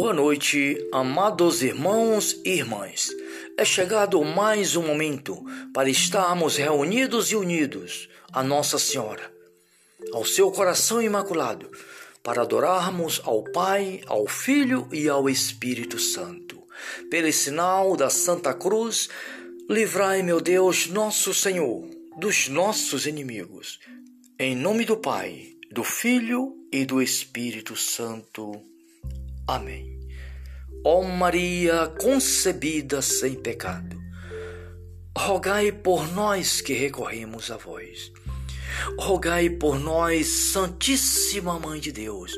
Boa noite, amados irmãos e irmãs. É chegado mais um momento para estarmos reunidos e unidos a Nossa Senhora, ao seu coração imaculado, para adorarmos ao Pai, ao Filho e ao Espírito Santo. Pelo sinal da Santa Cruz, livrai, meu Deus, nosso Senhor, dos nossos inimigos. Em nome do Pai, do Filho e do Espírito Santo. Amém. Ó Maria concebida sem pecado, rogai por nós que recorremos a vós. Rogai por nós, Santíssima Mãe de Deus,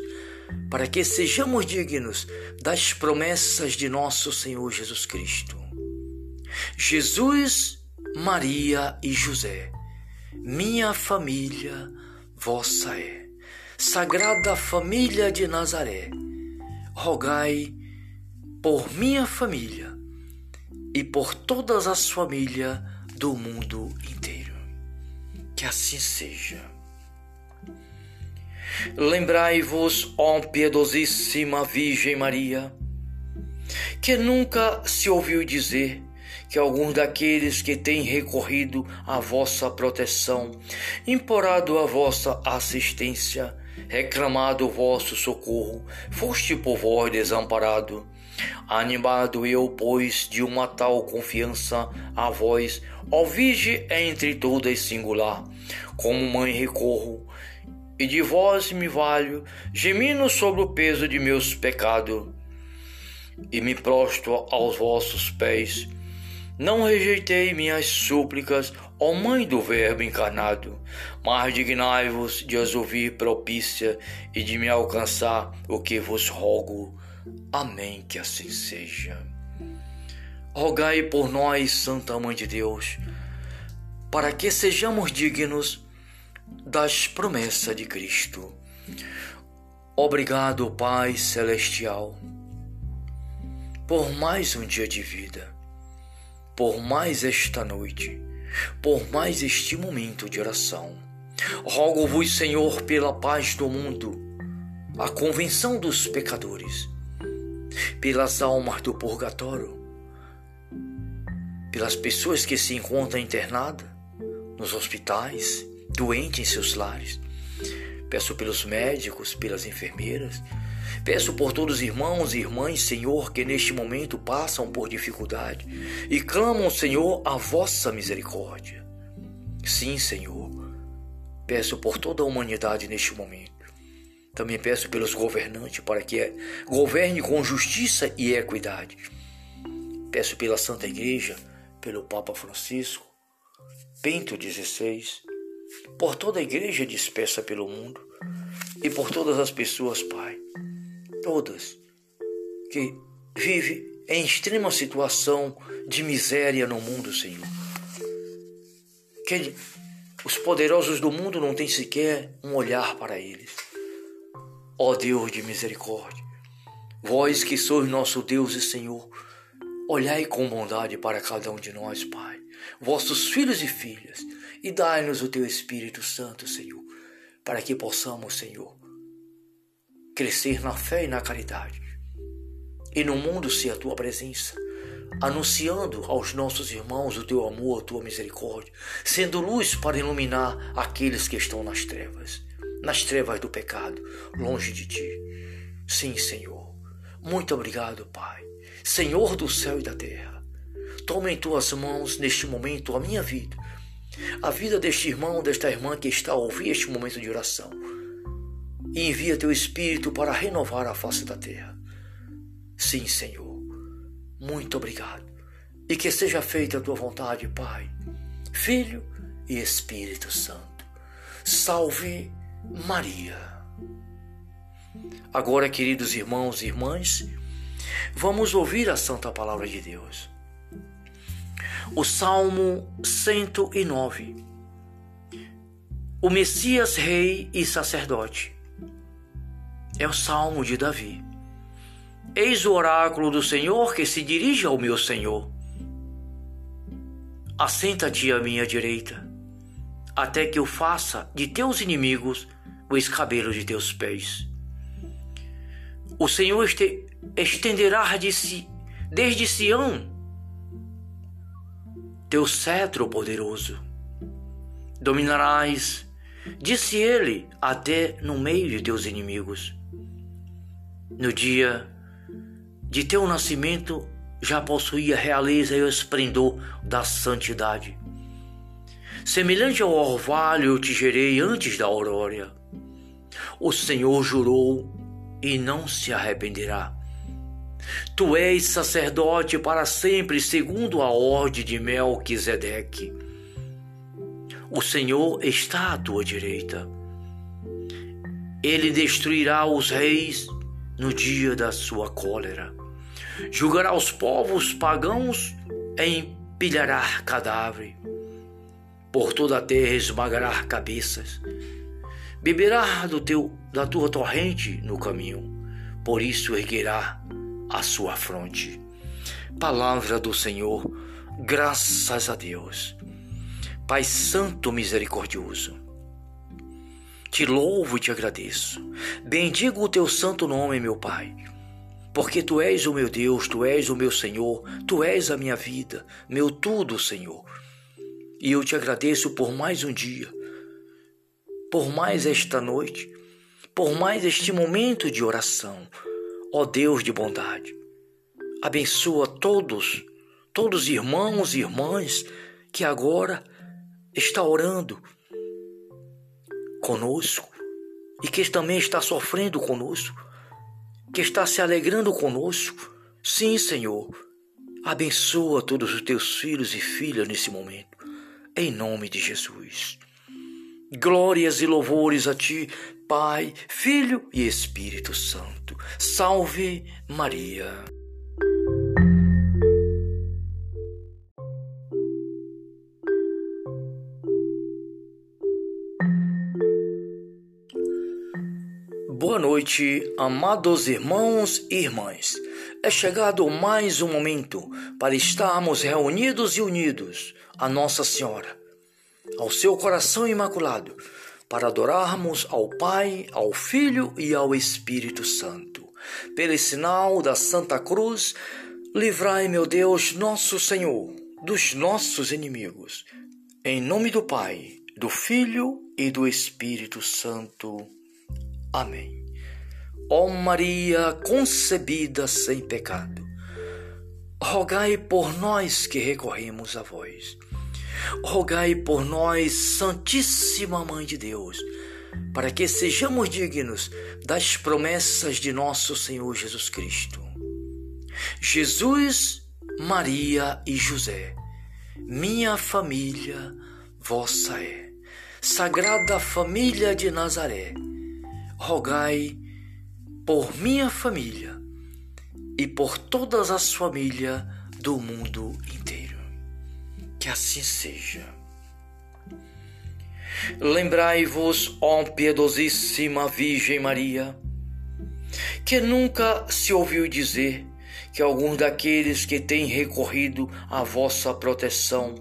para que sejamos dignos das promessas de nosso Senhor Jesus Cristo. Jesus, Maria e José, minha família vossa é. Sagrada Família de Nazaré, rogai por minha família e por todas as famílias do mundo inteiro. Que assim seja. Lembrai-vos, ó piedosíssima Virgem Maria, que nunca se ouviu dizer que algum daqueles que têm recorrido à vossa proteção, implorado a vossa assistência, reclamado vosso socorro, foste por vós desamparado. Animado eu, pois, de uma tal confiança a vós, ó Virgem entre todas singular, como mãe recorro, e de vós me valho, gemindo sobre o peso de meus pecados, e me prostro aos vossos pés. Não rejeitei minhas súplicas, ó Mãe do Verbo encarnado, mas dignai-vos de as ouvir propícia e de me alcançar o que vos rogo. Amém, que assim seja. Rogai por nós, Santa Mãe de Deus, para que sejamos dignos das promessas de Cristo. Obrigado, Pai Celestial, por mais um dia de vida por mais esta noite, por mais este momento de oração. Rogo-vos, Senhor, pela paz do mundo, a convenção dos pecadores, pelas almas do purgatório, pelas pessoas que se encontram internadas nos hospitais, doentes em seus lares. Peço pelos médicos, pelas enfermeiras, Peço por todos os irmãos e irmãs, Senhor, que neste momento passam por dificuldade e clamam, Senhor, a vossa misericórdia. Sim, Senhor, peço por toda a humanidade neste momento. Também peço pelos governantes para que governe com justiça e equidade. Peço pela Santa Igreja, pelo Papa Francisco, Bento XVI, por toda a igreja dispersa pelo mundo e por todas as pessoas, Pai todas, que vive em extrema situação de miséria no mundo, Senhor. Que os poderosos do mundo não têm sequer um olhar para eles. Ó Deus de misericórdia, vós que sois nosso Deus e Senhor, olhai com bondade para cada um de nós, Pai, vossos filhos e filhas, e dai-nos o teu Espírito Santo, Senhor, para que possamos, Senhor, crescer na fé e na caridade. E no mundo ser a tua presença, anunciando aos nossos irmãos o teu amor, a tua misericórdia, sendo luz para iluminar aqueles que estão nas trevas, nas trevas do pecado, longe de ti. Sim, Senhor. Muito obrigado, Pai, Senhor do céu e da terra. Toma em tuas mãos neste momento a minha vida, a vida deste irmão, desta irmã que está a ouvir este momento de oração e envia teu Espírito para renovar a face da terra. Sim, Senhor, muito obrigado. E que seja feita a tua vontade, Pai, Filho e Espírito Santo. Salve Maria. Agora, queridos irmãos e irmãs, vamos ouvir a santa palavra de Deus. O Salmo 109. O Messias, Rei e Sacerdote é o salmo de Davi. Eis o oráculo do Senhor que se dirige ao meu Senhor. Assenta-te à minha direita, até que eu faça de teus inimigos o escabelo de teus pés. O Senhor este... estenderá de si, desde Sião teu cetro poderoso. Dominarás, disse ele, até no meio de teus inimigos. No dia de teu nascimento já possuía realeza e o esplendor da santidade. Semelhante ao orvalho eu te gerei antes da aurora. O Senhor jurou e não se arrependerá. Tu és sacerdote para sempre, segundo a ordem de Melquisedeque. O Senhor está à tua direita. Ele destruirá os reis no dia da sua cólera. Julgará os povos pagãos e empilhará cadáver. Por toda a terra esmagará cabeças. Beberá do teu, da tua torrente no caminho. Por isso erguerá a sua fronte. Palavra do Senhor, graças a Deus. Pai Santo Misericordioso, te louvo e te agradeço. Bendigo o teu santo nome, meu Pai, porque tu és o meu Deus, tu és o meu Senhor, tu és a minha vida, meu tudo, Senhor. E eu te agradeço por mais um dia, por mais esta noite, por mais este momento de oração. Ó Deus de bondade, abençoa todos, todos irmãos e irmãs que agora está orando conosco e que também está sofrendo conosco, que está se alegrando conosco. Sim, Senhor, abençoa todos os teus filhos e filhas nesse momento, em nome de Jesus. Glórias e louvores a ti, Pai, Filho e Espírito Santo. Salve Maria. Boa noite, amados irmãos e irmãs. É chegado mais um momento para estarmos reunidos e unidos a Nossa Senhora, ao seu coração imaculado, para adorarmos ao Pai, ao Filho e ao Espírito Santo. Pelo sinal da Santa Cruz, livrai, meu Deus, nosso Senhor, dos nossos inimigos. Em nome do Pai, do Filho e do Espírito Santo. Amém. Ó Maria concebida sem pecado, rogai por nós que recorremos a vós. Rogai por nós, Santíssima Mãe de Deus, para que sejamos dignos das promessas de nosso Senhor Jesus Cristo. Jesus, Maria e José, minha família vossa é. Sagrada Família de Nazaré, rogai por minha família e por todas as famílias do mundo inteiro. Que assim seja. Lembrai-vos, ó piedosíssima Virgem Maria, que nunca se ouviu dizer que alguns daqueles que têm recorrido à vossa proteção,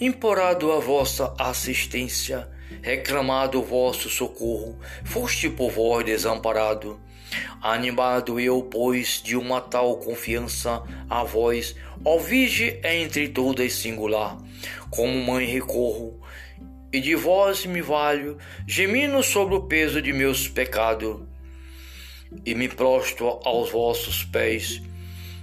implorado a vossa assistência, reclamado o vosso socorro, foste por vós desamparado. Animado eu, pois, de uma tal confiança a vós, ó Virgem entre todas singular, como mãe recorro, e de vós me valho, gemindo sobre o peso de meus pecados, e me prostro aos vossos pés.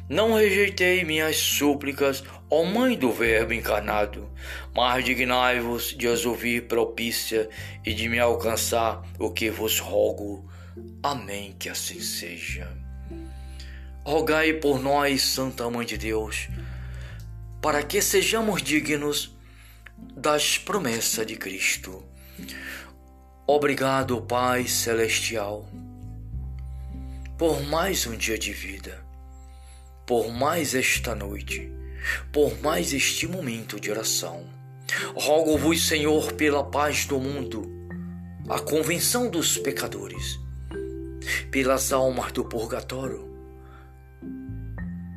Não rejeitei minhas súplicas, Ó Mãe do Verbo encarnado, mas dignai-vos de as ouvir propícia e de me alcançar o que vos rogo. Amém, que assim seja. Rogai por nós, Santa Mãe de Deus, para que sejamos dignos das promessas de Cristo. Obrigado, Pai Celestial, por mais um dia de vida, por mais esta noite por mais este momento de oração. Rogo-vos, Senhor, pela paz do mundo, a convenção dos pecadores, pelas almas do purgatório,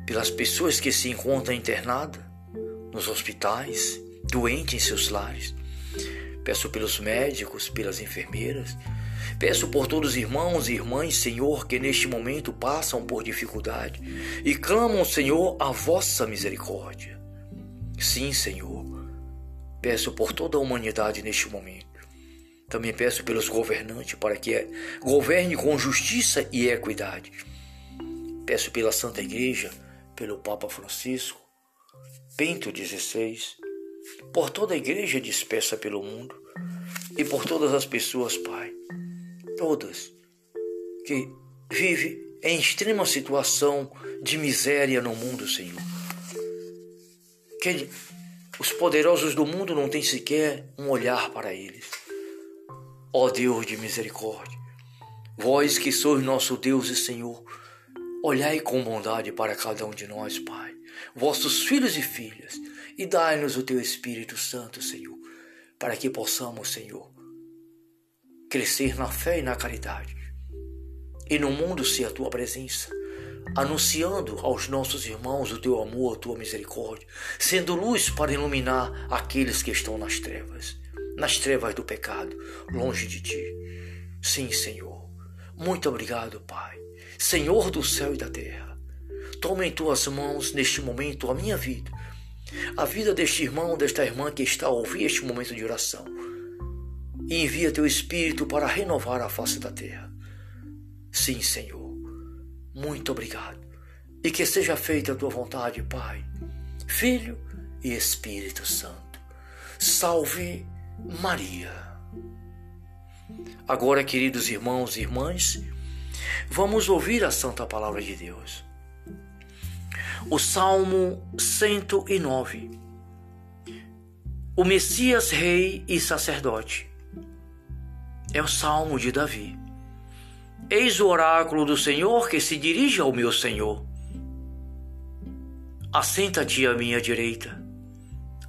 pelas pessoas que se encontram internadas nos hospitais, doentes em seus lares. Peço pelos médicos, pelas enfermeiras, Peço por todos os irmãos e irmãs, Senhor, que neste momento passam por dificuldade e clamam, Senhor, a vossa misericórdia. Sim, Senhor. Peço por toda a humanidade neste momento. Também peço pelos governantes para que governe com justiça e equidade. Peço pela Santa Igreja, pelo Papa Francisco, Bento XVI, por toda a igreja dispersa pelo mundo e por todas as pessoas, Pai, todas que vivem em extrema situação de miséria no mundo, Senhor. Que os poderosos do mundo não têm sequer um olhar para eles. Ó Deus de misericórdia, vós que sois nosso Deus e Senhor, olhai com bondade para cada um de nós, Pai, vossos filhos e filhas, e dai-nos o teu Espírito Santo, Senhor, para que possamos, Senhor, crescer na fé e na caridade. E no mundo ser a tua presença, anunciando aos nossos irmãos o teu amor, a tua misericórdia, sendo luz para iluminar aqueles que estão nas trevas, nas trevas do pecado, longe de ti. Sim, Senhor. Muito obrigado, Pai, Senhor do céu e da terra. Toma em tuas mãos neste momento a minha vida, a vida deste irmão, desta irmã que está a ouvir este momento de oração e envia teu Espírito para renovar a face da terra. Sim, Senhor, muito obrigado. E que seja feita a tua vontade, Pai, Filho e Espírito Santo. Salve Maria. Agora, queridos irmãos e irmãs, vamos ouvir a Santa Palavra de Deus. O Salmo 109. O Messias, Rei e Sacerdote é o salmo de Davi. Eis o oráculo do Senhor que se dirige ao meu Senhor. Assenta-te à minha direita,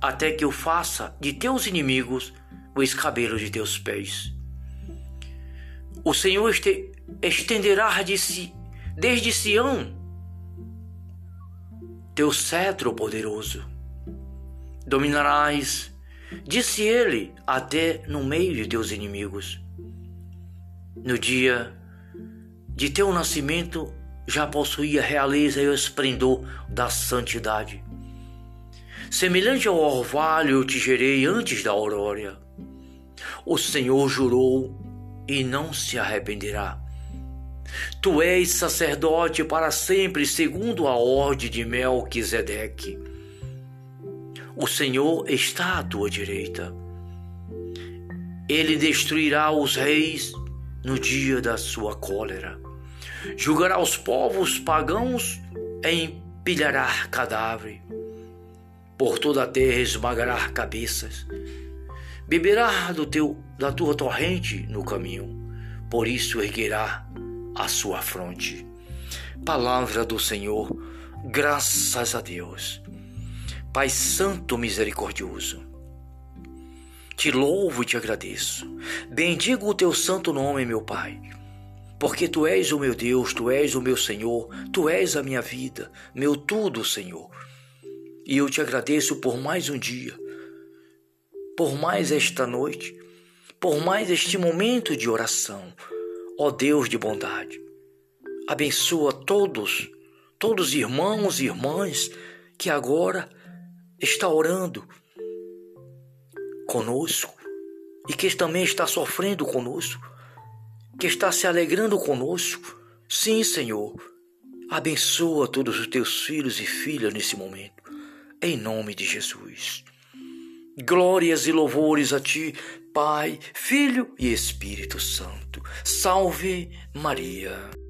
até que eu faça de teus inimigos o escabelo de teus pés. O Senhor este, estenderá de si, desde Sião teu cetro poderoso. Dominarás, disse ele, até no meio de teus inimigos. No dia de teu nascimento já possuía a realeza e o esplendor da santidade. Semelhante ao orvalho eu te gerei antes da aurora. O Senhor jurou e não se arrependerá. Tu és sacerdote para sempre, segundo a ordem de Melquisedeque. O Senhor está à tua direita. Ele destruirá os reis no dia da sua cólera. Julgará os povos pagãos e empilhará cadáver. Por toda a terra esmagará cabeças. Beberá do teu, da tua torrente no caminho. Por isso erguerá a sua fronte. Palavra do Senhor, graças a Deus. Pai Santo Misericordioso te louvo e te agradeço. Bendigo o teu santo nome, meu Pai. Porque tu és o meu Deus, tu és o meu Senhor, tu és a minha vida, meu tudo, Senhor. E eu te agradeço por mais um dia, por mais esta noite, por mais este momento de oração. Ó Deus de bondade, abençoa todos, todos os irmãos e irmãs que agora está orando conosco e que também está sofrendo conosco, que está se alegrando conosco. Sim, Senhor, abençoa todos os teus filhos e filhas nesse momento, em nome de Jesus. Glórias e louvores a ti, Pai, Filho e Espírito Santo. Salve Maria.